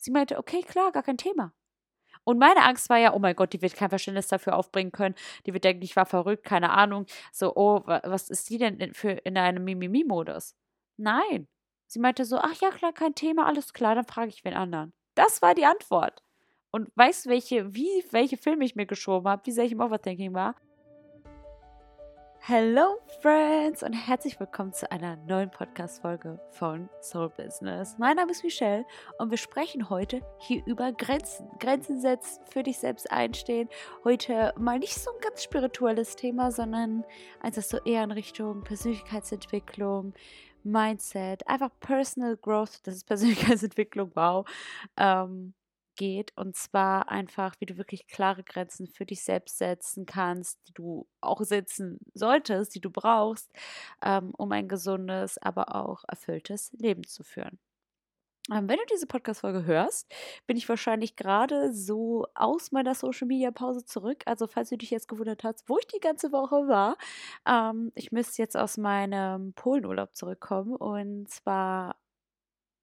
Sie meinte, okay, klar, gar kein Thema. Und meine Angst war ja, oh mein Gott, die wird kein Verständnis dafür aufbringen können. Die wird denken, ich war verrückt, keine Ahnung. So, oh, was ist die denn für in einem Mimimi-Modus? Nein. Sie meinte so, ach ja, klar, kein Thema, alles klar, dann frage ich wen anderen. Das war die Antwort. Und weißt du, welche, wie, welche Filme ich mir geschoben habe, wie sehr ich im Overthinking war? Hello Friends und herzlich willkommen zu einer neuen Podcast-Folge von Soul Business. Mein Name ist Michelle und wir sprechen heute hier über Grenzen. Grenzen setzen, für dich selbst einstehen. Heute mal nicht so ein ganz spirituelles Thema, sondern eins, das so eher in Richtung Persönlichkeitsentwicklung, Mindset, einfach Personal Growth, das ist Persönlichkeitsentwicklung, wow. Ähm, geht. Und zwar einfach, wie du wirklich klare Grenzen für dich selbst setzen kannst, die du auch setzen solltest, die du brauchst, ähm, um ein gesundes, aber auch erfülltes Leben zu führen. Ähm, wenn du diese Podcast-Folge hörst, bin ich wahrscheinlich gerade so aus meiner Social-Media-Pause zurück. Also, falls du dich jetzt gewundert hast, wo ich die ganze Woche war, ähm, ich müsste jetzt aus meinem Polenurlaub zurückkommen. Und zwar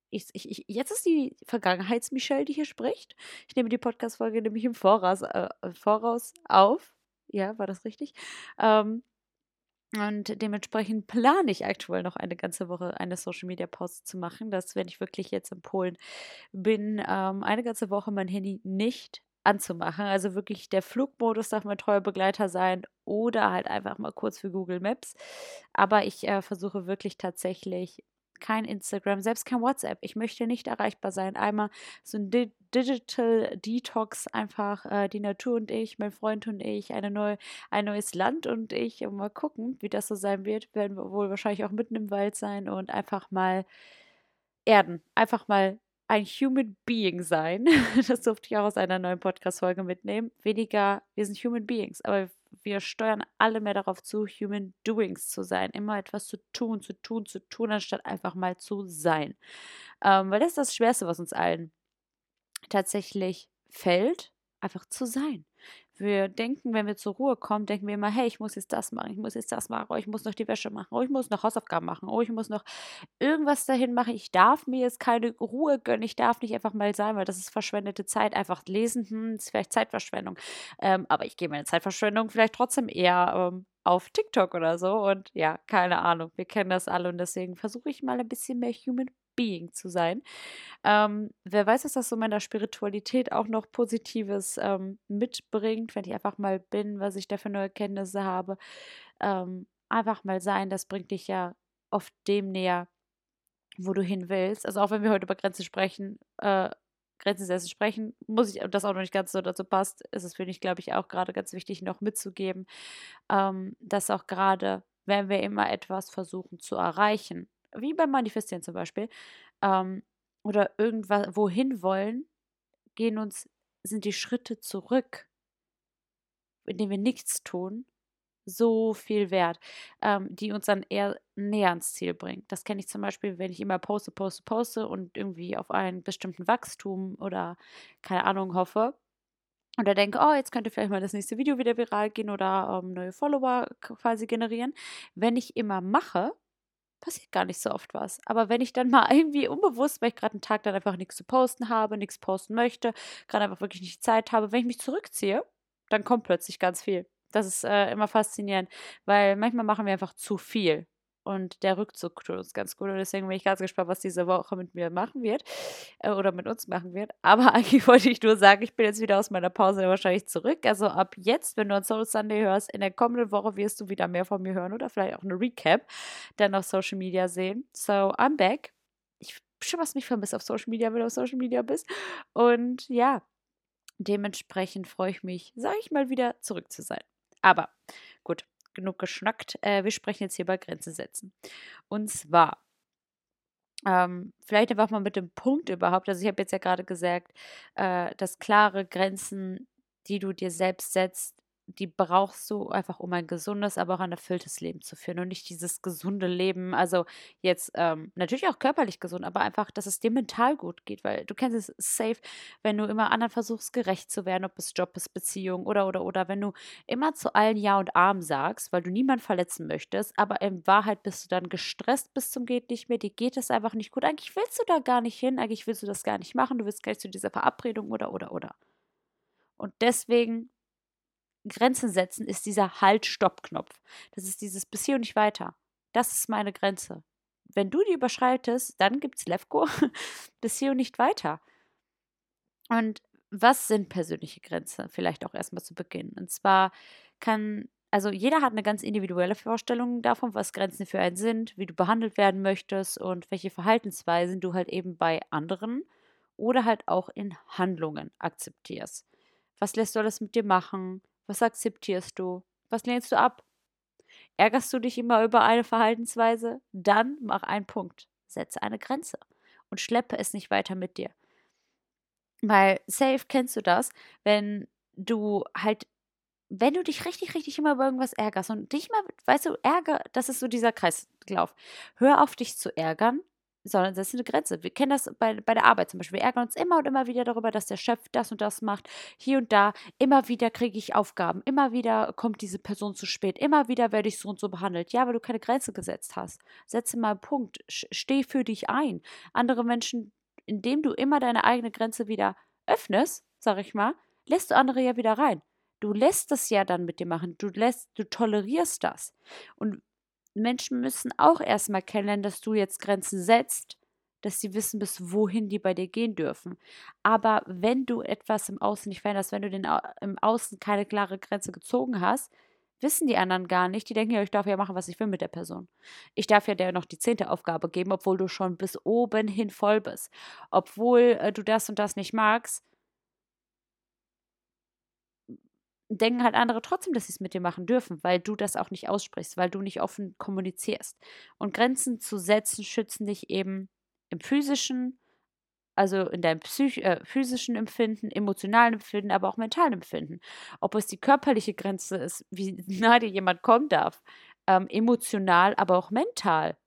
ich, ich, jetzt ist die Vergangenheits-Michelle, die hier spricht. Ich nehme die Podcast-Folge nämlich im Voraus, äh, Voraus auf. Ja, war das richtig? Ähm, und dementsprechend plane ich aktuell noch eine ganze Woche eine Social Media Pause zu machen, dass, wenn ich wirklich jetzt in Polen bin, ähm, eine ganze Woche mein Handy nicht anzumachen. Also wirklich der Flugmodus darf mein treuer Begleiter sein oder halt einfach mal kurz für Google Maps. Aber ich äh, versuche wirklich tatsächlich kein Instagram, selbst kein WhatsApp. Ich möchte nicht erreichbar sein. Einmal so ein Di Digital Detox, einfach äh, die Natur und ich, mein Freund und ich, eine neue, ein neues Land und ich. Und mal gucken, wie das so sein wird. Werden wir wohl wahrscheinlich auch mitten im Wald sein und einfach mal erden. Einfach mal ein Human Being sein. Das durfte ich auch aus einer neuen Podcast-Folge mitnehmen. Weniger, wir sind Human Beings, aber wir steuern alle mehr darauf zu, Human Doings zu sein. Immer etwas zu tun, zu tun, zu tun, anstatt einfach mal zu sein. Ähm, weil das ist das Schwerste, was uns allen tatsächlich fällt, einfach zu sein. Wir denken, wenn wir zur Ruhe kommen, denken wir immer, hey, ich muss jetzt das machen, ich muss jetzt das machen, oh, ich muss noch die Wäsche machen, oh, ich muss noch Hausaufgaben machen, oh, ich muss noch irgendwas dahin machen, ich darf mir jetzt keine Ruhe gönnen, ich darf nicht einfach mal sein, weil das ist verschwendete Zeit. Einfach lesen, hm, ist vielleicht Zeitverschwendung. Ähm, aber ich gehe meine Zeitverschwendung vielleicht trotzdem eher ähm, auf TikTok oder so und ja, keine Ahnung, wir kennen das alle und deswegen versuche ich mal ein bisschen mehr Human Being zu sein. Ähm, wer weiß, dass das so meiner Spiritualität auch noch Positives ähm, mitbringt, wenn ich einfach mal bin, was ich da für neue Kenntnisse habe. Ähm, einfach mal sein, das bringt dich ja oft dem näher, wo du hin willst. Also auch wenn wir heute über Grenzen sprechen, äh, Grenzen setzen sprechen, muss ich, das auch noch nicht ganz so dazu passt, ist es für mich, glaube ich, auch gerade ganz wichtig noch mitzugeben, ähm, dass auch gerade, wenn wir immer etwas versuchen zu erreichen, wie beim Manifestieren zum Beispiel, ähm, oder irgendwas wohin wollen, gehen uns, sind die Schritte zurück, indem wir nichts tun, so viel wert, ähm, die uns dann eher näher ans Ziel bringen. Das kenne ich zum Beispiel, wenn ich immer poste, poste, poste und irgendwie auf einen bestimmten Wachstum oder keine Ahnung hoffe. Oder denke, oh, jetzt könnte vielleicht mal das nächste Video wieder viral gehen oder ähm, neue Follower quasi generieren. Wenn ich immer mache, passiert gar nicht so oft was. Aber wenn ich dann mal irgendwie unbewusst, weil ich gerade einen Tag dann einfach nichts zu posten habe, nichts posten möchte, gerade einfach wirklich nicht Zeit habe, wenn ich mich zurückziehe, dann kommt plötzlich ganz viel. Das ist äh, immer faszinierend, weil manchmal machen wir einfach zu viel. Und der Rückzug tut uns ganz gut. Und deswegen bin ich ganz gespannt, was diese Woche mit mir machen wird. Äh, oder mit uns machen wird. Aber eigentlich wollte ich nur sagen, ich bin jetzt wieder aus meiner Pause wahrscheinlich zurück. Also ab jetzt, wenn du an Soul Sunday hörst, in der kommenden Woche wirst du wieder mehr von mir hören oder vielleicht auch eine Recap dann auf Social Media sehen. So, I'm back. Ich schon was mich vermisst auf Social Media, wenn du auf Social Media bist. Und ja, dementsprechend freue ich mich, sage ich mal, wieder zurück zu sein. Aber gut, genug geschnackt. Äh, wir sprechen jetzt hier über Grenzen setzen. Und zwar, ähm, vielleicht einfach mal mit dem Punkt überhaupt. Also ich habe jetzt ja gerade gesagt, äh, dass klare Grenzen, die du dir selbst setzt, die brauchst du einfach, um ein gesundes, aber auch ein erfülltes Leben zu führen und nicht dieses gesunde Leben. Also jetzt ähm, natürlich auch körperlich gesund, aber einfach, dass es dir mental gut geht, weil du kennst es safe, wenn du immer anderen versuchst, gerecht zu werden, ob es Job ist, Beziehung oder oder oder, wenn du immer zu allen Ja und Arm sagst, weil du niemanden verletzen möchtest, aber in Wahrheit bist du dann gestresst bis zum geht nicht mehr, dir geht es einfach nicht gut. Eigentlich willst du da gar nicht hin, eigentlich willst du das gar nicht machen, du willst gleich zu dieser Verabredung oder oder oder. Und deswegen Grenzen setzen ist dieser Halt-Stopp-Knopf. Das ist dieses bis hier und nicht weiter. Das ist meine Grenze. Wenn du die überschreitest, dann gibt es Levko bis hier und nicht weiter. Und was sind persönliche Grenzen? Vielleicht auch erstmal zu Beginn. Und zwar kann, also jeder hat eine ganz individuelle Vorstellung davon, was Grenzen für einen sind, wie du behandelt werden möchtest und welche Verhaltensweisen du halt eben bei anderen oder halt auch in Handlungen akzeptierst. Was lässt du alles mit dir machen? Was akzeptierst du? Was lehnst du ab? Ärgerst du dich immer über eine Verhaltensweise? Dann mach einen Punkt. Setze eine Grenze und schleppe es nicht weiter mit dir. Weil safe kennst du das, wenn du halt, wenn du dich richtig, richtig immer über irgendwas ärgerst und dich mal, weißt du, Ärger, das ist so dieser Kreislauf. Hör auf, dich zu ärgern, sondern ist eine Grenze. Wir kennen das bei, bei der Arbeit zum Beispiel. Wir ärgern uns immer und immer wieder darüber, dass der Chef das und das macht. Hier und da. Immer wieder kriege ich Aufgaben. Immer wieder kommt diese Person zu spät. Immer wieder werde ich so und so behandelt. Ja, weil du keine Grenze gesetzt hast. Setze mal einen Punkt. Steh für dich ein. Andere Menschen, indem du immer deine eigene Grenze wieder öffnest, sag ich mal, lässt du andere ja wieder rein. Du lässt das ja dann mit dir machen. Du lässt, du tolerierst das. Und Menschen müssen auch erstmal kennenlernen, dass du jetzt Grenzen setzt, dass sie wissen, bis wohin die bei dir gehen dürfen. Aber wenn du etwas im Außen nicht veränderst, wenn du den, im Außen keine klare Grenze gezogen hast, wissen die anderen gar nicht. Die denken ja, ich darf ja machen, was ich will mit der Person. Ich darf ja der noch die zehnte Aufgabe geben, obwohl du schon bis oben hin voll bist. Obwohl äh, du das und das nicht magst, denken halt andere trotzdem, dass sie es mit dir machen dürfen, weil du das auch nicht aussprichst, weil du nicht offen kommunizierst. Und Grenzen zu setzen schützen dich eben im physischen, also in deinem Psych äh, physischen Empfinden, emotionalen Empfinden, aber auch mentalen Empfinden. Ob es die körperliche Grenze ist, wie nahe dir jemand kommen darf, ähm, emotional, aber auch mental.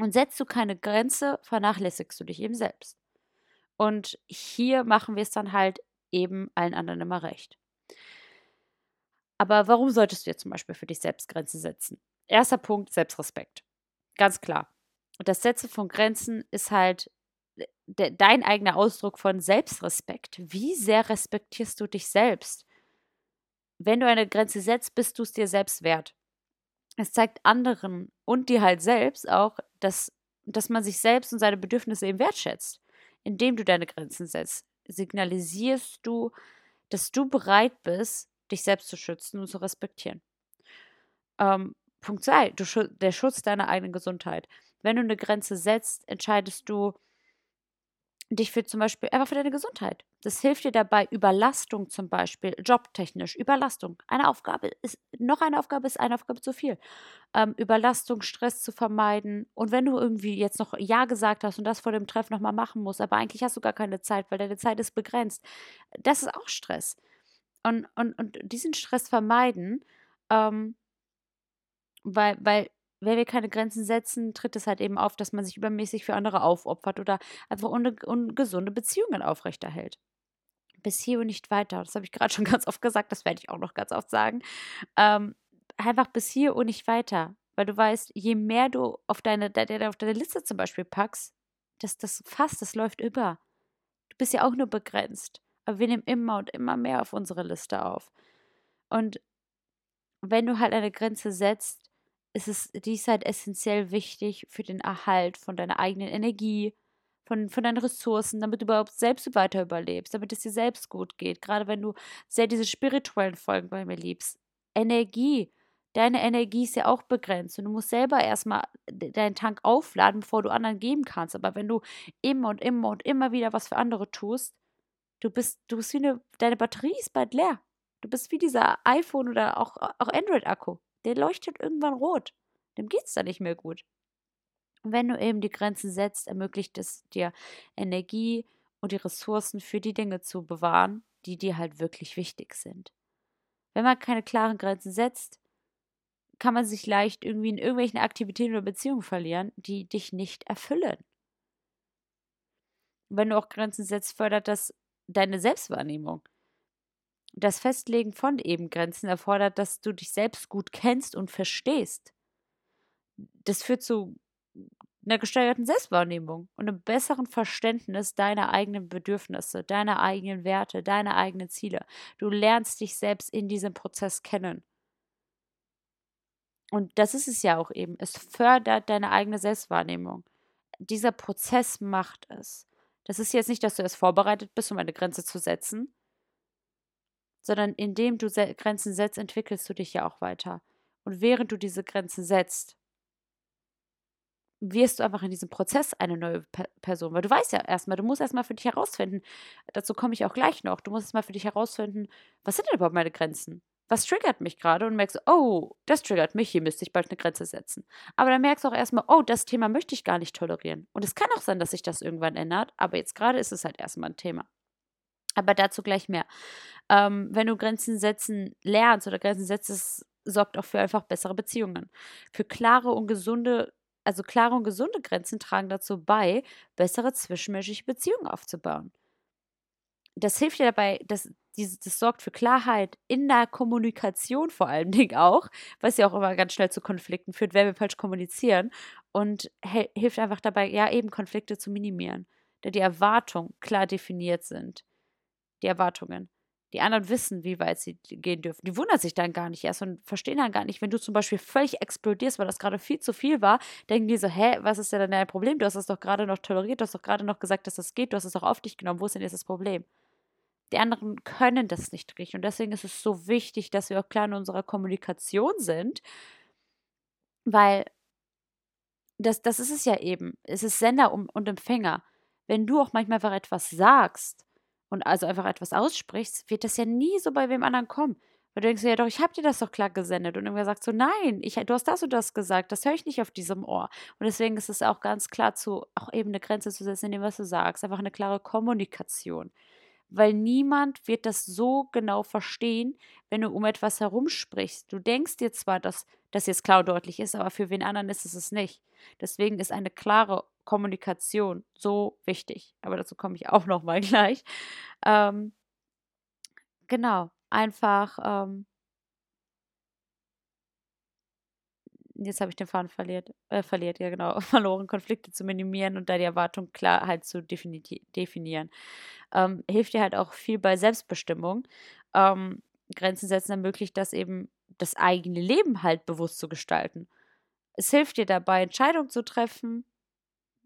Und setzt du keine Grenze, vernachlässigst du dich eben selbst. Und hier machen wir es dann halt eben allen anderen immer recht. Aber warum solltest du jetzt zum Beispiel für dich selbst Grenzen setzen? Erster Punkt, Selbstrespekt. Ganz klar. Und das Setzen von Grenzen ist halt de dein eigener Ausdruck von Selbstrespekt. Wie sehr respektierst du dich selbst? Wenn du eine Grenze setzt, bist du es dir selbst wert. Es zeigt anderen und dir halt selbst auch, dass, dass man sich selbst und seine Bedürfnisse eben wertschätzt. Indem du deine Grenzen setzt, signalisierst du, dass du bereit bist, dich selbst zu schützen und zu respektieren. Ähm, Punkt 2, der Schutz deiner eigenen Gesundheit. Wenn du eine Grenze setzt, entscheidest du dich für zum Beispiel einfach für deine Gesundheit. Das hilft dir dabei, Überlastung zum Beispiel, jobtechnisch, Überlastung. Eine Aufgabe ist, noch eine Aufgabe ist eine Aufgabe zu viel. Ähm, Überlastung, Stress zu vermeiden. Und wenn du irgendwie jetzt noch Ja gesagt hast und das vor dem Treffen nochmal machen musst, aber eigentlich hast du gar keine Zeit, weil deine Zeit ist begrenzt, das ist auch Stress und, und, und diesen Stress vermeiden, ähm, weil, weil wenn wir keine Grenzen setzen, tritt es halt eben auf, dass man sich übermäßig für andere aufopfert oder einfach un ungesunde Beziehungen aufrechterhält. Bis hier und nicht weiter. Das habe ich gerade schon ganz oft gesagt, das werde ich auch noch ganz oft sagen. Ähm, einfach bis hier und nicht weiter. Weil du weißt, je mehr du auf deine, auf deine Liste zum Beispiel packst, das, das Fass, das läuft über. Du bist ja auch nur begrenzt. Aber wir nehmen immer und immer mehr auf unsere Liste auf. Und wenn du halt eine Grenze setzt, ist es dies halt essentiell wichtig für den Erhalt von deiner eigenen Energie, von, von deinen Ressourcen, damit du überhaupt selbst weiter überlebst, damit es dir selbst gut geht. Gerade wenn du sehr diese spirituellen Folgen bei mir liebst. Energie. Deine Energie ist ja auch begrenzt und du musst selber erstmal deinen Tank aufladen, bevor du anderen geben kannst. Aber wenn du immer und immer und immer wieder was für andere tust, Du bist, du bist wie eine, deine Batterie ist bald leer. Du bist wie dieser iPhone oder auch, auch Android-Akku. Der leuchtet irgendwann rot. Dem geht es dann nicht mehr gut. Und wenn du eben die Grenzen setzt, ermöglicht es dir Energie und die Ressourcen für die Dinge zu bewahren, die dir halt wirklich wichtig sind. Wenn man keine klaren Grenzen setzt, kann man sich leicht irgendwie in irgendwelchen Aktivitäten oder Beziehungen verlieren, die dich nicht erfüllen. Wenn du auch Grenzen setzt, fördert das deine Selbstwahrnehmung. Das Festlegen von eben Grenzen erfordert, dass du dich selbst gut kennst und verstehst. Das führt zu einer gesteigerten Selbstwahrnehmung und einem besseren Verständnis deiner eigenen Bedürfnisse, deiner eigenen Werte, deiner eigenen Ziele. Du lernst dich selbst in diesem Prozess kennen. Und das ist es ja auch eben. Es fördert deine eigene Selbstwahrnehmung. Dieser Prozess macht es. Das ist jetzt nicht, dass du erst vorbereitet bist, um eine Grenze zu setzen, sondern indem du Grenzen setzt, entwickelst du dich ja auch weiter. Und während du diese Grenzen setzt, wirst du einfach in diesem Prozess eine neue Pe Person. Weil du weißt ja erstmal, du musst erstmal für dich herausfinden, dazu komme ich auch gleich noch, du musst erstmal für dich herausfinden, was sind denn überhaupt meine Grenzen? Was triggert mich gerade? Und merkst, oh, das triggert mich, hier müsste ich bald eine Grenze setzen. Aber dann merkst du auch erstmal, oh, das Thema möchte ich gar nicht tolerieren. Und es kann auch sein, dass sich das irgendwann ändert, aber jetzt gerade ist es halt erstmal ein Thema. Aber dazu gleich mehr. Ähm, wenn du Grenzen setzen lernst oder Grenzen setzt, sorgt auch für einfach bessere Beziehungen. Für klare und gesunde also klare und gesunde Grenzen tragen dazu bei, bessere zwischenmenschliche Beziehungen aufzubauen. Das hilft dir dabei, dass diese, das sorgt für Klarheit in der Kommunikation vor allen Dingen auch, was ja auch immer ganz schnell zu Konflikten führt, wenn wir falsch kommunizieren und hilft einfach dabei, ja eben Konflikte zu minimieren, da die Erwartungen klar definiert sind. Die Erwartungen. Die anderen wissen, wie weit sie gehen dürfen. Die wundern sich dann gar nicht erst und verstehen dann gar nicht, wenn du zum Beispiel völlig explodierst, weil das gerade viel zu viel war, denken die so, hä, was ist denn dein Problem? Du hast das doch gerade noch toleriert, du hast doch gerade noch gesagt, dass das geht, du hast es doch auf dich genommen, wo ist denn jetzt das Problem? Die anderen können das nicht richtig und deswegen ist es so wichtig, dass wir auch klar in unserer Kommunikation sind, weil das, das ist es ja eben. Es ist Sender und Empfänger. Wenn du auch manchmal einfach etwas sagst, und also einfach etwas aussprichst, wird das ja nie so bei wem anderen kommen. Weil du denkst ja doch, ich habe dir das doch klar gesendet. Und irgendwer sagt so, nein, ich, du hast das und das gesagt, das höre ich nicht auf diesem Ohr. Und deswegen ist es auch ganz klar zu, auch eben eine Grenze zu setzen in dem, was du sagst. Einfach eine klare Kommunikation. Weil niemand wird das so genau verstehen, wenn du um etwas herumsprichst. Du denkst dir zwar, dass das jetzt klar und deutlich ist, aber für wen anderen ist es es nicht. Deswegen ist eine klare Kommunikation so wichtig. Aber dazu komme ich auch noch mal gleich. Ähm, genau, einfach. Ähm, jetzt habe ich den Faden verliert, äh, verliert, ja genau, verloren, Konflikte zu minimieren und da die Erwartung klar halt zu defini definieren. Ähm, hilft dir halt auch viel bei Selbstbestimmung. Ähm, Grenzen setzen ermöglicht das eben, das eigene Leben halt bewusst zu gestalten. Es hilft dir dabei, Entscheidungen zu treffen,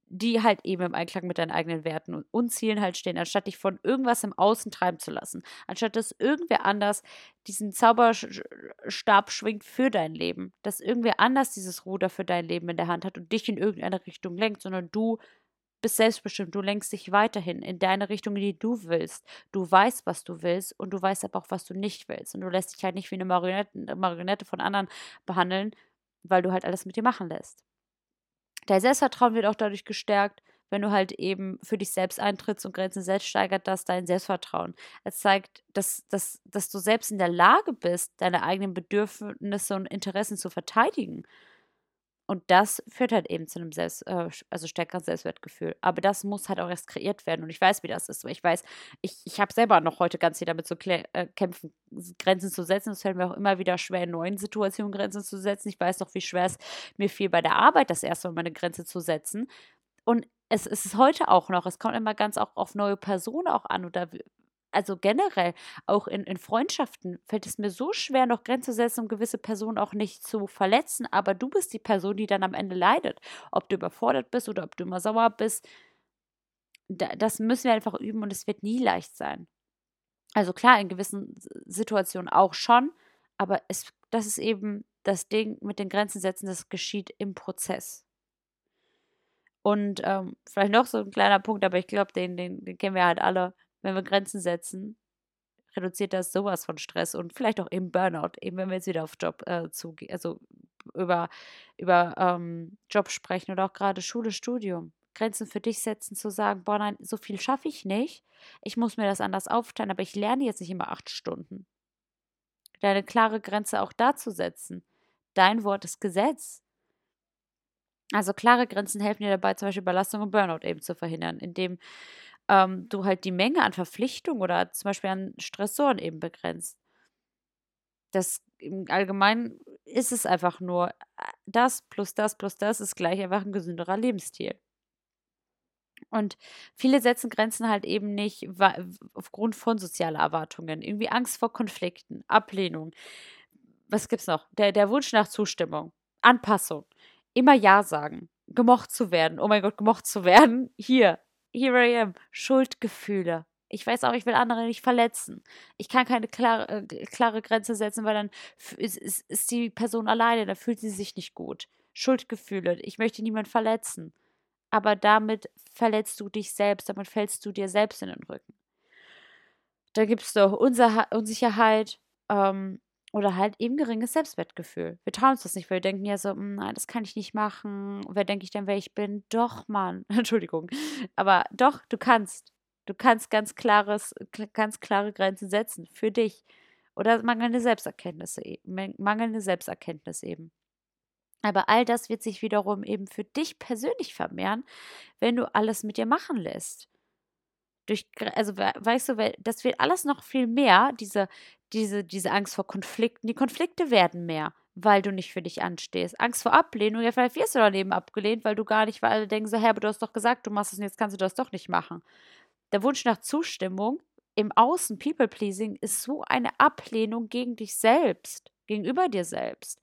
die halt eben im Einklang mit deinen eigenen Werten und Zielen halt stehen, anstatt dich von irgendwas im Außen treiben zu lassen. Anstatt dass irgendwer anders diesen Zauberstab schwingt für dein Leben. Dass irgendwer anders dieses Ruder für dein Leben in der Hand hat und dich in irgendeine Richtung lenkt, sondern du bist selbstbestimmt. Du lenkst dich weiterhin in deine Richtung, in die du willst. Du weißt, was du willst und du weißt aber auch, was du nicht willst. Und du lässt dich halt nicht wie eine Marionette, Marionette von anderen behandeln, weil du halt alles mit dir machen lässt. Dein Selbstvertrauen wird auch dadurch gestärkt, wenn du halt eben für dich selbst eintrittst und Grenzen selbst steigert das dein Selbstvertrauen. Es zeigt, dass, dass, dass du selbst in der Lage bist, deine eigenen Bedürfnisse und Interessen zu verteidigen und das führt halt eben zu einem Selbst, äh, also stärkeren Selbstwertgefühl. Aber das muss halt auch erst kreiert werden. Und ich weiß, wie das ist. Ich weiß, ich, ich habe selber noch heute ganz viel damit zu äh, kämpfen, Grenzen zu setzen. Es fällt mir auch immer wieder schwer, in neuen Situationen Grenzen zu setzen. Ich weiß doch, wie schwer es mir fiel bei der Arbeit, das erste Mal meine Grenze zu setzen. Und es, es ist heute auch noch. Es kommt immer ganz auch auf neue Personen auch an oder also generell auch in, in Freundschaften fällt es mir so schwer, noch Grenzen zu setzen, um gewisse Personen auch nicht zu verletzen. Aber du bist die Person, die dann am Ende leidet. Ob du überfordert bist oder ob du immer sauer bist, das müssen wir einfach üben und es wird nie leicht sein. Also klar, in gewissen Situationen auch schon, aber es, das ist eben das Ding mit den Grenzen setzen, das geschieht im Prozess. Und ähm, vielleicht noch so ein kleiner Punkt, aber ich glaube, den, den, den kennen wir halt alle wenn wir Grenzen setzen, reduziert das sowas von Stress und vielleicht auch eben Burnout, eben wenn wir jetzt wieder auf Job äh, zugehen, also über, über ähm, Job sprechen oder auch gerade Schule, Studium. Grenzen für dich setzen, zu sagen, boah, nein, so viel schaffe ich nicht. Ich muss mir das anders aufteilen, aber ich lerne jetzt nicht immer acht Stunden. deine klare Grenze auch da zu setzen. Dein Wort ist Gesetz. Also klare Grenzen helfen dir dabei, zum Beispiel Belastung und Burnout eben zu verhindern, indem ähm, du halt die Menge an Verpflichtungen oder zum Beispiel an Stressoren eben begrenzt. Das im Allgemeinen ist es einfach nur äh, das plus das plus das ist gleich einfach ein gesünderer Lebensstil. Und viele setzen Grenzen halt eben nicht aufgrund von sozialer Erwartungen. Irgendwie Angst vor Konflikten, Ablehnung. Was gibt's noch? Der, der Wunsch nach Zustimmung, Anpassung, immer Ja sagen, gemocht zu werden. Oh mein Gott, gemocht zu werden. Hier, here I am. Schuldgefühle. Ich weiß auch, ich will andere nicht verletzen. Ich kann keine klare, äh, klare Grenze setzen, weil dann ist, ist, ist die Person alleine, da fühlt sie sich nicht gut. Schuldgefühle. Ich möchte niemanden verletzen aber damit verletzt du dich selbst, damit fällst du dir selbst in den Rücken. Da gibt es doch Unsicherheit ähm, oder halt eben geringes Selbstwertgefühl. Wir trauen uns das nicht, weil wir denken ja so, hm, nein, das kann ich nicht machen. Wer denke ich denn, wer ich bin? Doch, Mann. Entschuldigung. Aber doch, du kannst. Du kannst ganz klares, ganz klare Grenzen setzen für dich. Oder mangelnde Selbsterkenntnisse, e-, mangelnde Selbsterkenntnis eben. Aber all das wird sich wiederum eben für dich persönlich vermehren, wenn du alles mit dir machen lässt. Durch, also weißt du, das wird alles noch viel mehr, diese, diese, diese Angst vor Konflikten. Die Konflikte werden mehr, weil du nicht für dich anstehst. Angst vor Ablehnung, ja, vielleicht wirst du daneben abgelehnt, weil du gar nicht, weil alle denken so, hey, aber du hast doch gesagt, du machst es und jetzt kannst du das doch nicht machen. Der Wunsch nach Zustimmung im Außen, People-Pleasing, ist so eine Ablehnung gegen dich selbst, gegenüber dir selbst.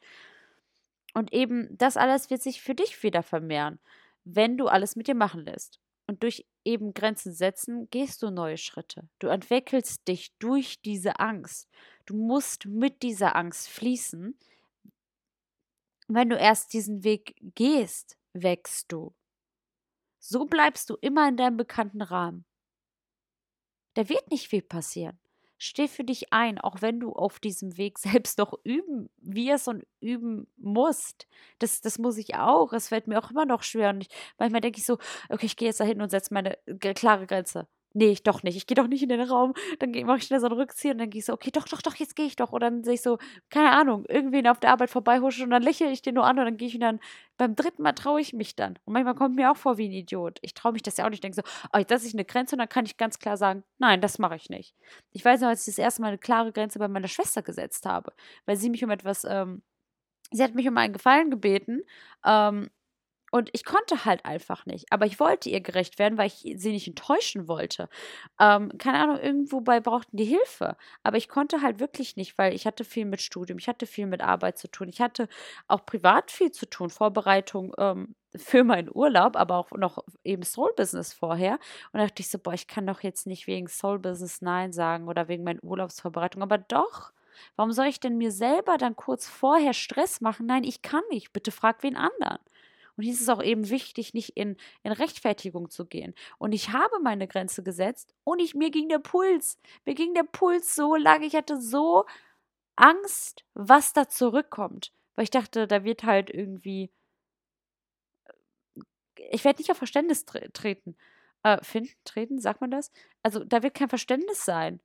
Und eben das alles wird sich für dich wieder vermehren, wenn du alles mit dir machen lässt. Und durch eben Grenzen setzen gehst du neue Schritte. Du entwickelst dich durch diese Angst. Du musst mit dieser Angst fließen. Wenn du erst diesen Weg gehst, wächst du. So bleibst du immer in deinem bekannten Rahmen. Da wird nicht viel passieren. Steh für dich ein, auch wenn du auf diesem Weg selbst noch üben wirst und üben musst. Das, das muss ich auch. Es fällt mir auch immer noch schwer. Und ich, manchmal denke ich so, okay, ich gehe jetzt da hin und setze meine klare Grenze nee, ich doch nicht. Ich gehe doch nicht in den Raum. Dann mache ich schnell so einen Rückzieher und dann gehe ich so, okay, doch, doch, doch, jetzt gehe ich doch. Oder dann sehe ich so, keine Ahnung, irgendwen auf der Arbeit vorbeihusche und dann lächle ich den nur an und dann gehe ich und dann beim dritten Mal traue ich mich dann. Und manchmal kommt mir auch vor wie ein Idiot. Ich traue mich das ja auch nicht. Ich denke so, oh, jetzt ich eine Grenze und dann kann ich ganz klar sagen, nein, das mache ich nicht. Ich weiß noch, als ich das erste Mal eine klare Grenze bei meiner Schwester gesetzt habe, weil sie mich um etwas, ähm, sie hat mich um einen Gefallen gebeten, ähm, und ich konnte halt einfach nicht. Aber ich wollte ihr gerecht werden, weil ich sie nicht enttäuschen wollte. Ähm, keine Ahnung, irgendwo bei brauchten die Hilfe. Aber ich konnte halt wirklich nicht, weil ich hatte viel mit Studium, ich hatte viel mit Arbeit zu tun. Ich hatte auch privat viel zu tun, Vorbereitung ähm, für meinen Urlaub, aber auch noch eben Soul Business vorher. Und da dachte ich so, boah, ich kann doch jetzt nicht wegen Soul Business Nein sagen oder wegen meiner Urlaubsvorbereitung. Aber doch. Warum soll ich denn mir selber dann kurz vorher Stress machen? Nein, ich kann nicht. Bitte frag wen anderen. Und hier ist es auch eben wichtig, nicht in, in Rechtfertigung zu gehen. Und ich habe meine Grenze gesetzt und ich, mir ging der Puls. Mir ging der Puls so lange. Ich hatte so Angst, was da zurückkommt. Weil ich dachte, da wird halt irgendwie. Äh, ich werde nicht auf Verständnis tre treten. Äh, finden, treten, sagt man das? Also, da wird kein Verständnis sein.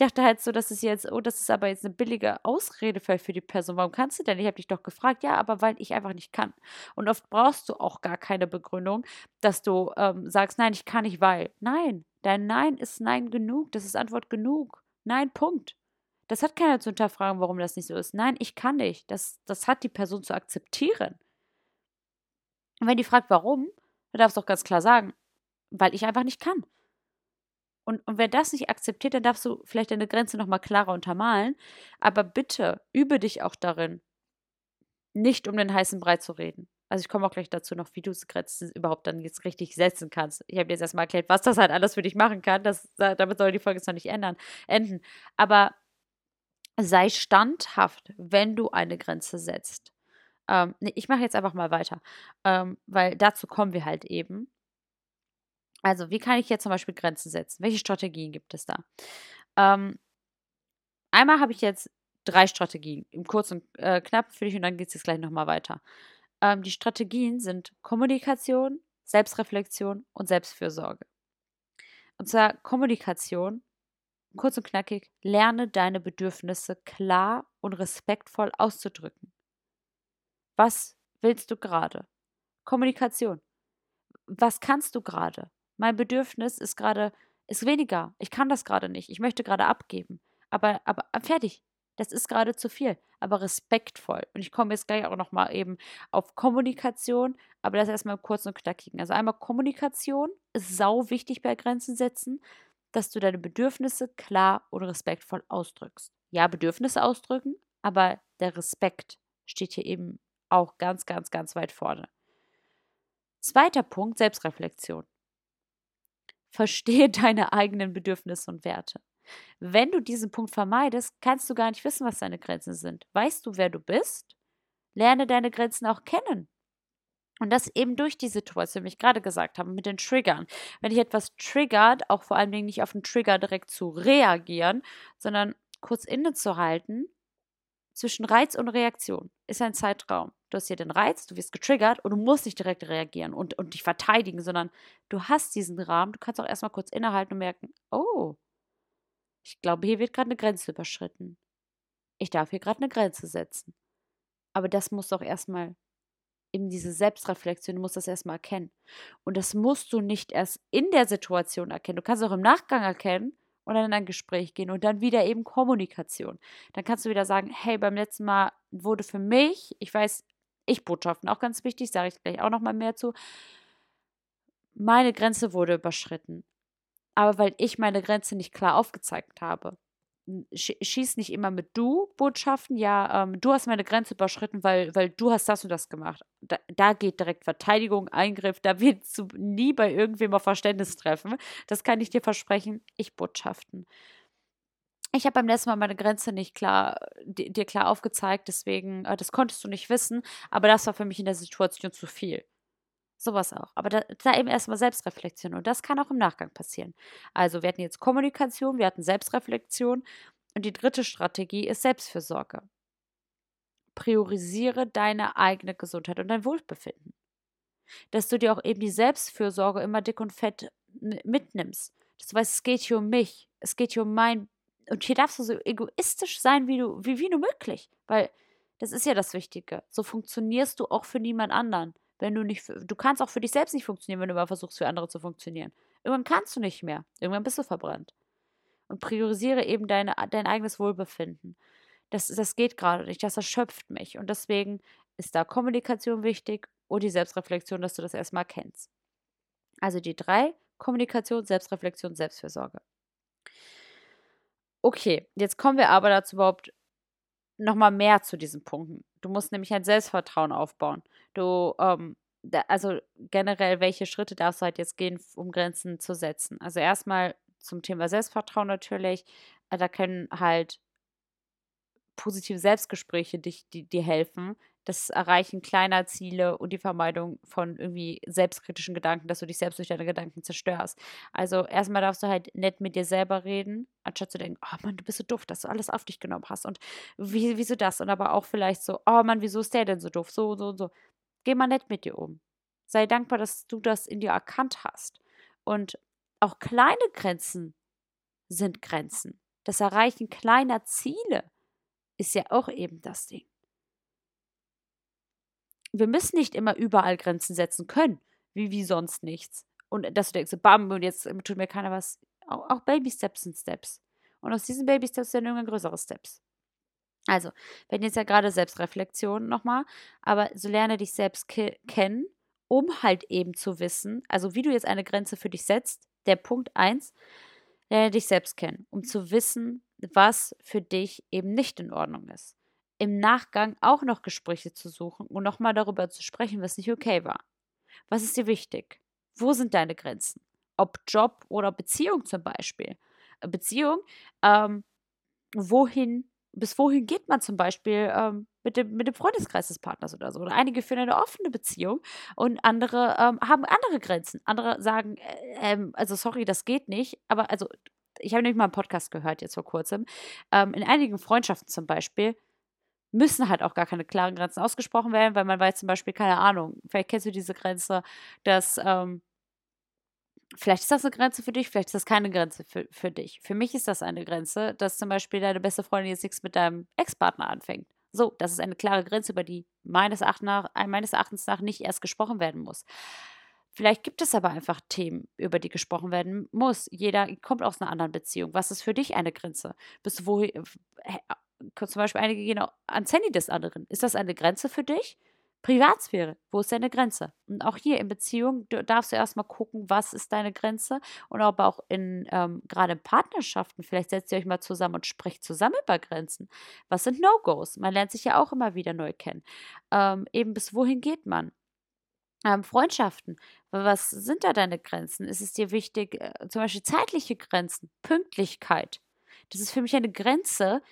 Ich dachte halt so, dass es jetzt, oh, das ist aber jetzt eine billige Ausrede für, für die Person. Warum kannst du denn? Ich habe dich doch gefragt. Ja, aber weil ich einfach nicht kann. Und oft brauchst du auch gar keine Begründung, dass du ähm, sagst, nein, ich kann nicht, weil. Nein, dein Nein ist Nein genug. Das ist Antwort genug. Nein, Punkt. Das hat keiner zu hinterfragen, warum das nicht so ist. Nein, ich kann nicht. Das, das hat die Person zu akzeptieren. Und wenn die fragt, warum, dann darfst du auch ganz klar sagen, weil ich einfach nicht kann. Und, und wer das nicht akzeptiert, dann darfst du vielleicht deine Grenze nochmal klarer untermalen. Aber bitte übe dich auch darin, nicht um den heißen Brei zu reden. Also ich komme auch gleich dazu noch, wie du Grenzen überhaupt dann jetzt richtig setzen kannst. Ich habe dir jetzt erstmal erklärt, was das halt alles für dich machen kann. Das, damit soll die Folge jetzt noch nicht ändern, enden. Aber sei standhaft, wenn du eine Grenze setzt. Ähm, nee, ich mache jetzt einfach mal weiter, ähm, weil dazu kommen wir halt eben. Also, wie kann ich jetzt zum Beispiel Grenzen setzen? Welche Strategien gibt es da? Ähm, einmal habe ich jetzt drei Strategien, im kurzen äh, knapp für dich und dann geht es jetzt gleich nochmal weiter. Ähm, die Strategien sind Kommunikation, Selbstreflexion und Selbstfürsorge. Und zwar Kommunikation kurz und knackig, lerne deine Bedürfnisse klar und respektvoll auszudrücken. Was willst du gerade? Kommunikation. Was kannst du gerade? Mein Bedürfnis ist gerade, ist weniger. Ich kann das gerade nicht. Ich möchte gerade abgeben. Aber, aber fertig. Das ist gerade zu viel. Aber respektvoll. Und ich komme jetzt gleich auch nochmal eben auf Kommunikation, aber das erstmal kurz und knackig. Also einmal Kommunikation ist sau wichtig bei Grenzen setzen dass du deine Bedürfnisse klar und respektvoll ausdrückst. Ja, Bedürfnisse ausdrücken, aber der Respekt steht hier eben auch ganz, ganz, ganz weit vorne. Zweiter Punkt, Selbstreflexion. Verstehe deine eigenen Bedürfnisse und Werte. Wenn du diesen Punkt vermeidest, kannst du gar nicht wissen, was deine Grenzen sind. Weißt du, wer du bist? Lerne deine Grenzen auch kennen. Und das eben durch die Situation, wie ich gerade gesagt habe, mit den Triggern. Wenn dich etwas triggert, auch vor allen Dingen nicht auf den Trigger direkt zu reagieren, sondern kurz innezuhalten, zwischen Reiz und Reaktion ist ein Zeitraum. Du hast hier den Reiz, du wirst getriggert und du musst nicht direkt reagieren und, und dich verteidigen, sondern du hast diesen Rahmen. Du kannst auch erstmal kurz innehalten und merken, oh, ich glaube, hier wird gerade eine Grenze überschritten. Ich darf hier gerade eine Grenze setzen. Aber das muss doch erstmal eben diese Selbstreflexion, du musst das erstmal erkennen. Und das musst du nicht erst in der Situation erkennen. Du kannst auch im Nachgang erkennen und dann in ein Gespräch gehen und dann wieder eben Kommunikation. Dann kannst du wieder sagen, hey, beim letzten Mal wurde für mich, ich weiß, ich Botschaften auch ganz wichtig, sage ich gleich auch nochmal mehr zu, meine Grenze wurde überschritten. Aber weil ich meine Grenze nicht klar aufgezeigt habe, schieß nicht immer mit Du-Botschaften. Ja, ähm, du hast meine Grenze überschritten, weil, weil du hast das und das gemacht. Da, da geht direkt Verteidigung, Eingriff. Da wird du nie bei irgendwem auf Verständnis treffen. Das kann ich dir versprechen. Ich Botschaften. Ich habe beim letzten Mal meine Grenze nicht klar, dir klar aufgezeigt, deswegen, äh, das konntest du nicht wissen, aber das war für mich in der Situation zu viel. Sowas auch. Aber da, da eben erstmal Selbstreflexion. Und das kann auch im Nachgang passieren. Also wir hatten jetzt Kommunikation, wir hatten Selbstreflexion. Und die dritte Strategie ist Selbstfürsorge. Priorisiere deine eigene Gesundheit und dein Wohlbefinden. Dass du dir auch eben die Selbstfürsorge immer dick und fett mitnimmst. Dass du weißt, es geht hier um mich. Es geht hier um mein. Und hier darfst du so egoistisch sein, wie, du, wie, wie nur möglich. Weil das ist ja das Wichtige. So funktionierst du auch für niemand anderen wenn du nicht, du kannst auch für dich selbst nicht funktionieren, wenn du mal versuchst, für andere zu funktionieren. Irgendwann kannst du nicht mehr. Irgendwann bist du verbrannt. Und priorisiere eben deine, dein eigenes Wohlbefinden. Das, das geht gerade nicht, das erschöpft mich. Und deswegen ist da Kommunikation wichtig und die Selbstreflexion, dass du das erstmal kennst. Also die drei, Kommunikation, Selbstreflexion, Selbstfürsorge. Okay, jetzt kommen wir aber dazu überhaupt nochmal mehr zu diesen Punkten. Du musst nämlich ein Selbstvertrauen aufbauen. Du, ähm, da, also generell, welche Schritte darfst du halt jetzt gehen, um Grenzen zu setzen? Also erstmal zum Thema Selbstvertrauen natürlich. Äh, da können halt positive Selbstgespräche dich, die, dir helfen, das Erreichen kleiner Ziele und die Vermeidung von irgendwie selbstkritischen Gedanken, dass du dich selbst durch deine Gedanken zerstörst. Also erstmal darfst du halt nett mit dir selber reden, anstatt zu denken, oh Mann, du bist so doof, dass du alles auf dich genommen hast und wie, wieso das? Und aber auch vielleicht so, oh Mann, wieso ist der denn so doof? So, so, so. Geh mal nett mit dir um. Sei dankbar, dass du das in dir erkannt hast. Und auch kleine Grenzen sind Grenzen. Das Erreichen kleiner Ziele ist ja auch eben das Ding wir müssen nicht immer überall Grenzen setzen können, wie, wie sonst nichts. Und dass du denkst, bam, und jetzt tut mir keiner was. Auch, auch Baby-Steps sind Steps. Und aus diesen Baby-Steps werden irgendwann größere Steps. Also, hatten jetzt ja gerade Selbstreflexion nochmal, aber so lerne dich selbst kennen, um halt eben zu wissen, also wie du jetzt eine Grenze für dich setzt. Der Punkt 1, lerne dich selbst kennen, um zu wissen, was für dich eben nicht in Ordnung ist im Nachgang auch noch Gespräche zu suchen und nochmal darüber zu sprechen, was nicht okay war. Was ist dir wichtig? Wo sind deine Grenzen? Ob Job oder Beziehung zum Beispiel. Äh, Beziehung, ähm, wohin, bis wohin geht man zum Beispiel ähm, mit, dem, mit dem Freundeskreis des Partners oder so. Oder einige führen eine offene Beziehung und andere ähm, haben andere Grenzen. Andere sagen, äh, ähm, also sorry, das geht nicht, aber also ich habe nämlich mal einen Podcast gehört jetzt vor kurzem. Ähm, in einigen Freundschaften zum Beispiel müssen halt auch gar keine klaren Grenzen ausgesprochen werden, weil man weiß zum Beispiel, keine Ahnung, vielleicht kennst du diese Grenze, dass, ähm, Vielleicht ist das eine Grenze für dich, vielleicht ist das keine Grenze für, für dich. Für mich ist das eine Grenze, dass zum Beispiel deine beste Freundin jetzt nichts mit deinem Ex-Partner anfängt. So, das ist eine klare Grenze, über die meines Erachtens, nach, äh, meines Erachtens nach nicht erst gesprochen werden muss. Vielleicht gibt es aber einfach Themen, über die gesprochen werden muss. Jeder kommt aus einer anderen Beziehung. Was ist für dich eine Grenze? Bis du wo, äh, zum Beispiel einige gehen ans Handy des anderen. Ist das eine Grenze für dich? Privatsphäre, wo ist deine Grenze? Und auch hier in Beziehung darfst du erstmal gucken, was ist deine Grenze und aber auch in, ähm, gerade in Partnerschaften, vielleicht setzt ihr euch mal zusammen und sprecht zusammen über Grenzen. Was sind No-Gos? Man lernt sich ja auch immer wieder neu kennen. Ähm, eben bis wohin geht man? Ähm, Freundschaften, was sind da deine Grenzen? Ist es dir wichtig, äh, zum Beispiel zeitliche Grenzen, Pünktlichkeit? Das ist für mich eine Grenze.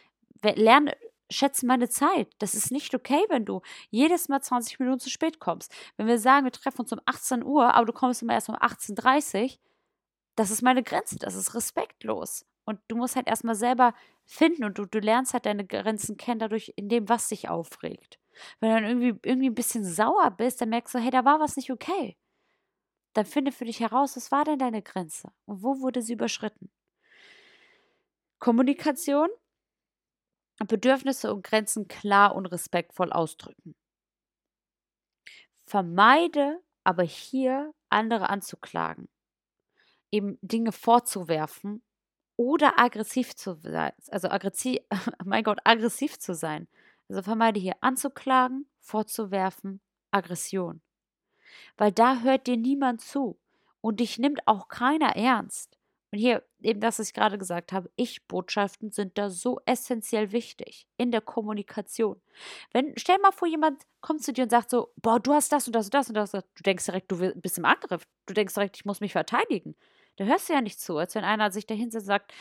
Lerne, schätze meine Zeit. Das ist nicht okay, wenn du jedes Mal 20 Minuten zu spät kommst. Wenn wir sagen, wir treffen uns um 18 Uhr, aber du kommst immer erst um 18.30 Uhr, das ist meine Grenze, das ist respektlos. Und du musst halt erstmal selber finden und du, du lernst halt deine Grenzen kennen dadurch, in dem, was dich aufregt. Wenn du dann irgendwie, irgendwie ein bisschen sauer bist, dann merkst du, hey, da war was nicht okay. Dann finde für dich heraus, was war denn deine Grenze und wo wurde sie überschritten. Kommunikation Bedürfnisse und Grenzen klar und respektvoll ausdrücken. Vermeide aber hier andere anzuklagen, eben Dinge vorzuwerfen oder aggressiv zu sein, also aggressiv, mein Gott, aggressiv zu sein. Also vermeide hier anzuklagen, vorzuwerfen, Aggression. Weil da hört dir niemand zu und dich nimmt auch keiner ernst. Und hier eben das, was ich gerade gesagt habe, Ich-Botschaften sind da so essentiell wichtig in der Kommunikation. Wenn, stell mal vor, jemand kommt zu dir und sagt so, boah, du hast das und das und das und das. Du denkst direkt, du bist im Angriff. Du denkst direkt, ich muss mich verteidigen. Da hörst du ja nicht zu, als wenn einer sich dahinter sagt,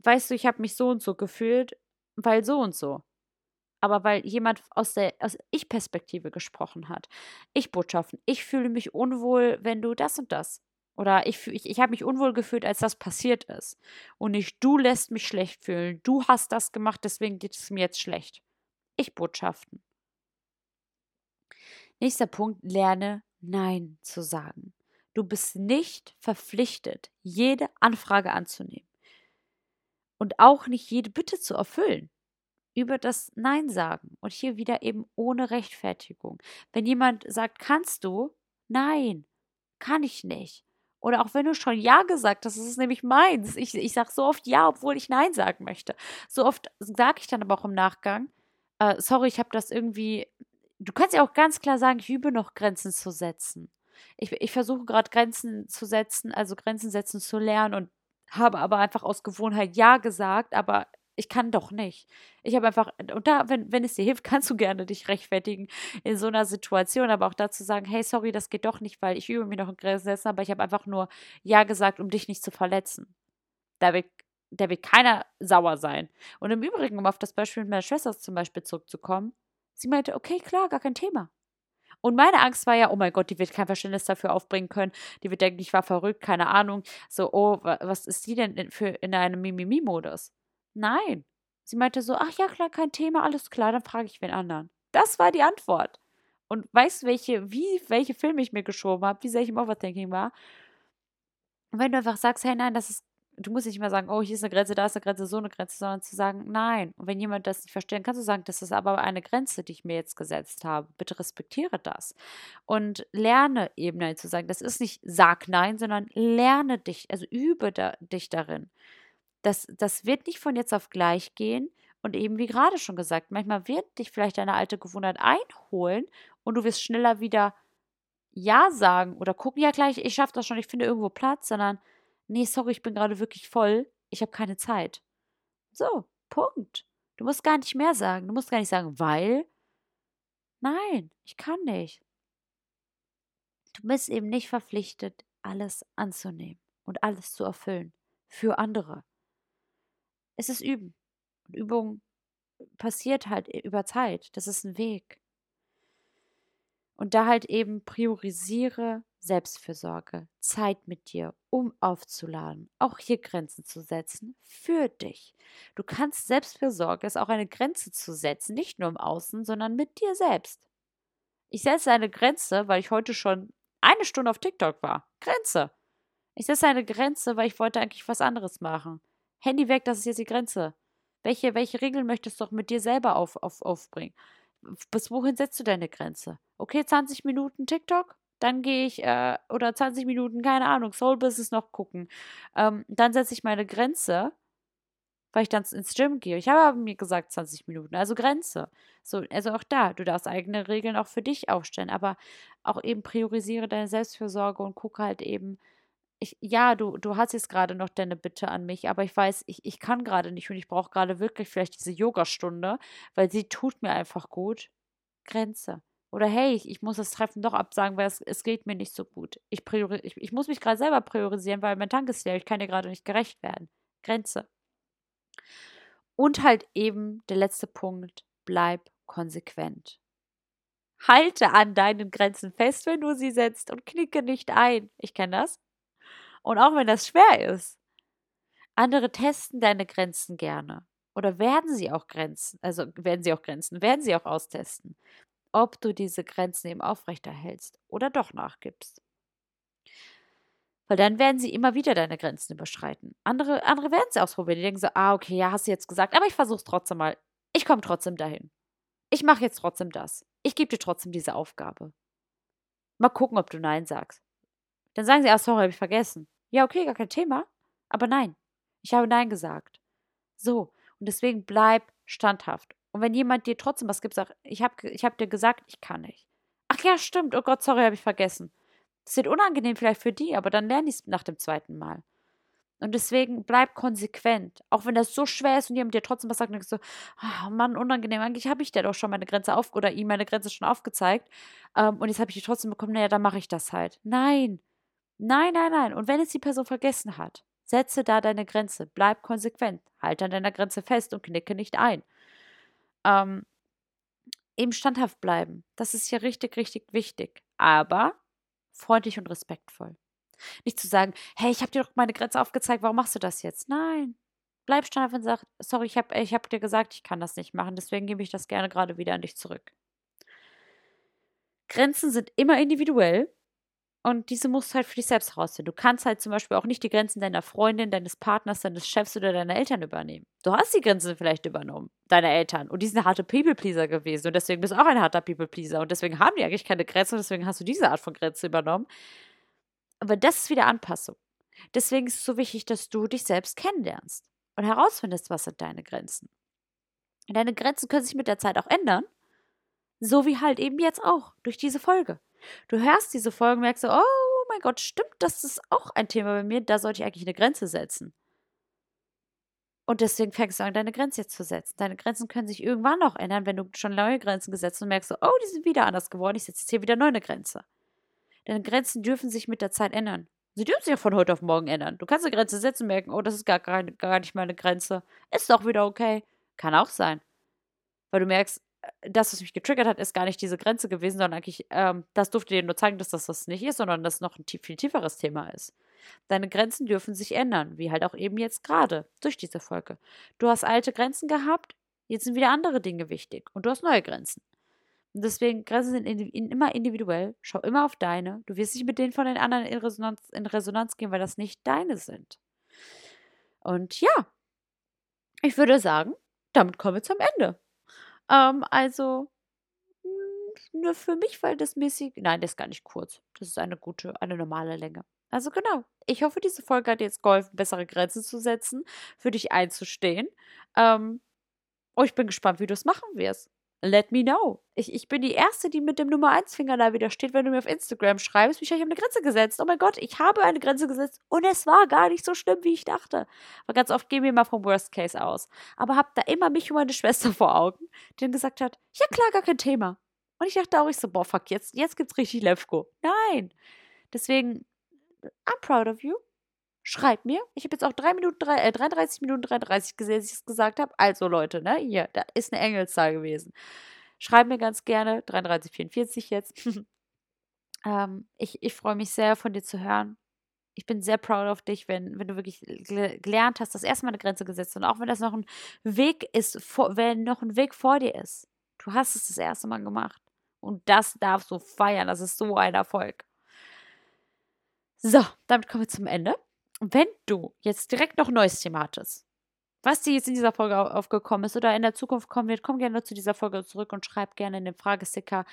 weißt du, ich habe mich so und so gefühlt, weil so und so. Aber weil jemand aus der aus Ich-Perspektive gesprochen hat. Ich-Botschaften. Ich fühle mich unwohl, wenn du das und das. Oder ich, ich, ich habe mich unwohl gefühlt, als das passiert ist. Und nicht du lässt mich schlecht fühlen. Du hast das gemacht, deswegen geht es mir jetzt schlecht. Ich Botschaften. Nächster Punkt, lerne Nein zu sagen. Du bist nicht verpflichtet, jede Anfrage anzunehmen. Und auch nicht jede Bitte zu erfüllen. Über das Nein sagen. Und hier wieder eben ohne Rechtfertigung. Wenn jemand sagt, kannst du? Nein, kann ich nicht. Oder auch wenn du schon Ja gesagt hast, das ist nämlich meins. Ich, ich sage so oft Ja, obwohl ich Nein sagen möchte. So oft sage ich dann aber auch im Nachgang, äh, sorry, ich habe das irgendwie. Du kannst ja auch ganz klar sagen, ich übe noch Grenzen zu setzen. Ich, ich versuche gerade Grenzen zu setzen, also Grenzen setzen zu lernen und habe aber einfach aus Gewohnheit Ja gesagt, aber ich kann doch nicht. Ich habe einfach, und da, wenn, wenn es dir hilft, kannst du gerne dich rechtfertigen in so einer Situation, aber auch dazu sagen, hey, sorry, das geht doch nicht, weil ich übe mir noch in Grenzen, aber ich habe einfach nur Ja gesagt, um dich nicht zu verletzen. Da wird, da wird keiner sauer sein. Und im Übrigen, um auf das Beispiel mit meiner Schwester zum Beispiel zurückzukommen, sie meinte, okay, klar, gar kein Thema. Und meine Angst war ja, oh mein Gott, die wird kein Verständnis dafür aufbringen können. Die wird denken, ich war verrückt, keine Ahnung. So, oh, was ist die denn für in einem Mimimi-Modus? Nein. Sie meinte so, ach ja, klar, kein Thema, alles klar, dann frage ich wen anderen. Das war die Antwort. Und weißt du, welche, wie, welche Filme ich mir geschoben habe, wie sehr ich im Overthinking war? Und wenn du einfach sagst, hey, nein, das ist, du musst nicht mehr sagen, oh, hier ist eine Grenze, da ist eine Grenze, so eine Grenze, sondern zu sagen, nein. Und wenn jemand das nicht versteht, kannst du sagen, das ist aber eine Grenze, die ich mir jetzt gesetzt habe. Bitte respektiere das. Und lerne eben nein zu sagen. Das ist nicht sag nein, sondern lerne dich, also übe da, dich darin. Das, das wird nicht von jetzt auf gleich gehen. Und eben wie gerade schon gesagt, manchmal wird dich vielleicht deine alte Gewohnheit einholen und du wirst schneller wieder Ja sagen oder gucken, ja gleich, ich schaffe das schon, ich finde irgendwo Platz, sondern nee, sorry, ich bin gerade wirklich voll, ich habe keine Zeit. So, Punkt. Du musst gar nicht mehr sagen. Du musst gar nicht sagen, weil. Nein, ich kann nicht. Du bist eben nicht verpflichtet, alles anzunehmen und alles zu erfüllen. Für andere es ist Üben. Und Übung passiert halt über Zeit. Das ist ein Weg. Und da halt eben priorisiere Selbstfürsorge, Zeit mit dir, um aufzuladen, auch hier Grenzen zu setzen für dich. Du kannst Selbstfürsorge ist auch eine Grenze zu setzen, nicht nur im Außen, sondern mit dir selbst. Ich setze eine Grenze, weil ich heute schon eine Stunde auf TikTok war. Grenze. Ich setze eine Grenze, weil ich wollte eigentlich was anderes machen. Handy weg, das ist jetzt die Grenze. Welche, welche Regeln möchtest du doch mit dir selber auf, auf, aufbringen? Bis wohin setzt du deine Grenze? Okay, 20 Minuten TikTok? Dann gehe ich, äh, oder 20 Minuten, keine Ahnung, Soul Business noch gucken. Ähm, dann setze ich meine Grenze, weil ich dann ins Gym gehe. Ich habe mir gesagt 20 Minuten, also Grenze. So, also auch da, du darfst eigene Regeln auch für dich aufstellen, aber auch eben priorisiere deine Selbstfürsorge und gucke halt eben, ich, ja, du, du hast jetzt gerade noch deine Bitte an mich, aber ich weiß, ich, ich kann gerade nicht und ich brauche gerade wirklich vielleicht diese Yogastunde, weil sie tut mir einfach gut. Grenze. Oder hey, ich, ich muss das Treffen doch absagen, weil es, es geht mir nicht so gut. Ich, priori ich, ich muss mich gerade selber priorisieren, weil mein Tank ist leer. Ich kann dir gerade nicht gerecht werden. Grenze. Und halt eben der letzte Punkt, bleib konsequent. Halte an deinen Grenzen fest, wenn du sie setzt und knicke nicht ein. Ich kenne das. Und auch wenn das schwer ist. Andere testen deine Grenzen gerne. Oder werden sie auch Grenzen, also werden sie auch Grenzen, werden sie auch austesten, ob du diese Grenzen eben aufrechterhältst oder doch nachgibst. Weil dann werden sie immer wieder deine Grenzen überschreiten. Andere, andere werden es ausprobieren. Die denken so, ah, okay, ja, hast du jetzt gesagt, aber ich versuche es trotzdem mal. Ich komme trotzdem dahin. Ich mache jetzt trotzdem das. Ich gebe dir trotzdem diese Aufgabe. Mal gucken, ob du Nein sagst. Dann sagen sie, ah, sorry, habe ich vergessen. Ja, okay, gar kein Thema. Aber nein, ich habe Nein gesagt. So, und deswegen bleib standhaft. Und wenn jemand dir trotzdem was gibt, sag, ich habe ich hab dir gesagt, ich kann nicht. Ach ja, stimmt. Oh Gott, sorry, habe ich vergessen. Das wird unangenehm vielleicht für die, aber dann lerne ich es nach dem zweiten Mal. Und deswegen bleib konsequent. Auch wenn das so schwer ist und jemand dir trotzdem was sagt, dann denkst du, oh Mann, unangenehm. Eigentlich habe ich dir doch schon meine Grenze auf oder ihm meine Grenze schon aufgezeigt. Ähm, und jetzt habe ich die trotzdem bekommen, naja, dann mache ich das halt. Nein. Nein, nein, nein. Und wenn es die Person vergessen hat, setze da deine Grenze. Bleib konsequent. Halte an deiner Grenze fest und knicke nicht ein. Ähm, eben standhaft bleiben. Das ist hier richtig, richtig wichtig. Aber freundlich und respektvoll. Nicht zu sagen, hey, ich habe dir doch meine Grenze aufgezeigt, warum machst du das jetzt? Nein. Bleib standhaft und sag, sorry, ich habe ich hab dir gesagt, ich kann das nicht machen, deswegen gebe ich das gerne gerade wieder an dich zurück. Grenzen sind immer individuell und diese musst du halt für dich selbst herausfinden. Du kannst halt zum Beispiel auch nicht die Grenzen deiner Freundin, deines Partners, deines Chefs oder deiner Eltern übernehmen. Du hast die Grenzen vielleicht übernommen, deiner Eltern. Und die sind harte People-Pleaser gewesen. Und deswegen bist du auch ein harter People-Pleaser. Und deswegen haben die eigentlich keine Grenzen. Und deswegen hast du diese Art von Grenze übernommen. Aber das ist wieder Anpassung. Deswegen ist es so wichtig, dass du dich selbst kennenlernst und herausfindest, was sind deine Grenzen. Deine Grenzen können sich mit der Zeit auch ändern. So wie halt eben jetzt auch durch diese Folge. Du hörst diese Folgen, merkst so, oh mein Gott, stimmt, das ist auch ein Thema bei mir, da sollte ich eigentlich eine Grenze setzen. Und deswegen fängst du an, deine Grenze jetzt zu setzen. Deine Grenzen können sich irgendwann noch ändern, wenn du schon neue Grenzen gesetzt hast und merkst so, oh, die sind wieder anders geworden, ich setze jetzt hier wieder neu eine Grenze. Deine Grenzen dürfen sich mit der Zeit ändern. Sie dürfen sich ja von heute auf morgen ändern. Du kannst eine Grenze setzen und merken, oh, das ist gar, gar nicht meine Grenze. Ist doch wieder okay. Kann auch sein. Weil du merkst, das, was mich getriggert hat, ist gar nicht diese Grenze gewesen, sondern eigentlich, ähm, das durfte dir nur zeigen, dass das das nicht ist, sondern dass noch ein viel tieferes Thema ist. Deine Grenzen dürfen sich ändern, wie halt auch eben jetzt gerade durch diese Folge. Du hast alte Grenzen gehabt, jetzt sind wieder andere Dinge wichtig und du hast neue Grenzen. Und deswegen, Grenzen sind in, in, immer individuell. Schau immer auf deine. Du wirst nicht mit denen von den anderen in Resonanz, in Resonanz gehen, weil das nicht deine sind. Und ja, ich würde sagen, damit kommen wir zum Ende. Ähm, also, hm, nur für mich verhältnismäßig. Nein, das ist gar nicht kurz. Das ist eine gute, eine normale Länge. Also genau. Ich hoffe, diese Folge hat jetzt geholfen, bessere Grenzen zu setzen, für dich einzustehen. Ähm, oh, ich bin gespannt, wie du es machen wirst. Let me know. Ich, ich bin die Erste, die mit dem Nummer 1 Finger da wieder steht, wenn du mir auf Instagram schreibst, mich, ich habe eine Grenze gesetzt. Oh mein Gott, ich habe eine Grenze gesetzt und es war gar nicht so schlimm, wie ich dachte. Aber ganz oft gehen wir mal vom Worst Case aus. Aber hab da immer mich und meine Schwester vor Augen, die dann gesagt hat, ja klar, gar kein Thema. Und ich dachte auch, ich so, boah, fuck, jetzt, jetzt gibt's richtig Lefko. Nein. Deswegen, I'm proud of you. Schreib mir. Ich habe jetzt auch 3 Minuten, 3, äh, 33 Minuten 33 gesehen, als ich es gesagt habe. Also Leute, ne, hier, da ist eine Engelszahl gewesen. Schreib mir ganz gerne, 33, 44 jetzt. ähm, ich ich freue mich sehr, von dir zu hören. Ich bin sehr proud auf dich, wenn, wenn du wirklich gelernt hast, das erste Mal eine Grenze gesetzt und auch wenn das noch ein Weg ist, vor, wenn noch ein Weg vor dir ist. Du hast es das erste Mal gemacht. Und das darfst du feiern. Das ist so ein Erfolg. So, damit kommen wir zum Ende. Wenn du jetzt direkt noch ein neues Thema hattest, was dir jetzt in dieser Folge aufgekommen ist oder in der Zukunft kommen wird, komm gerne zu dieser Folge zurück und schreib gerne in den Fragesticker,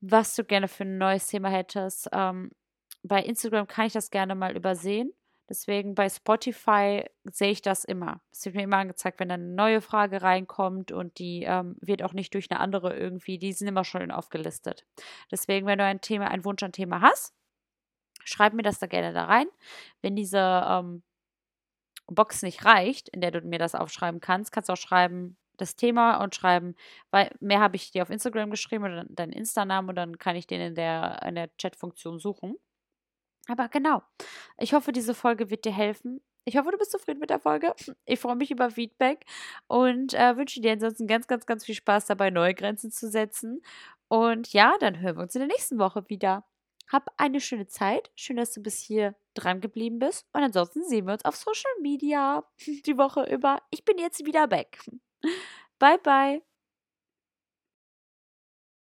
was du gerne für ein neues Thema hättest. Ähm, bei Instagram kann ich das gerne mal übersehen. Deswegen bei Spotify sehe ich das immer. Es wird mir immer angezeigt, wenn eine neue Frage reinkommt und die ähm, wird auch nicht durch eine andere irgendwie, die sind immer schon aufgelistet. Deswegen, wenn du ein Thema, einen Wunsch an Thema hast, schreib mir das da gerne da rein. Wenn diese ähm, Box nicht reicht, in der du mir das aufschreiben kannst, kannst du auch schreiben, das Thema und schreiben, weil mehr habe ich dir auf Instagram geschrieben oder deinen Insta-Namen und dann kann ich den in der, in der Chat-Funktion suchen. Aber genau, ich hoffe, diese Folge wird dir helfen. Ich hoffe, du bist zufrieden mit der Folge. Ich freue mich über Feedback und äh, wünsche dir ansonsten ganz, ganz, ganz viel Spaß dabei, neue Grenzen zu setzen. Und ja, dann hören wir uns in der nächsten Woche wieder. Hab eine schöne Zeit. Schön, dass du bis hier dran geblieben bist. Und ansonsten sehen wir uns auf Social Media die Woche über. Ich bin jetzt wieder back. Bye, bye.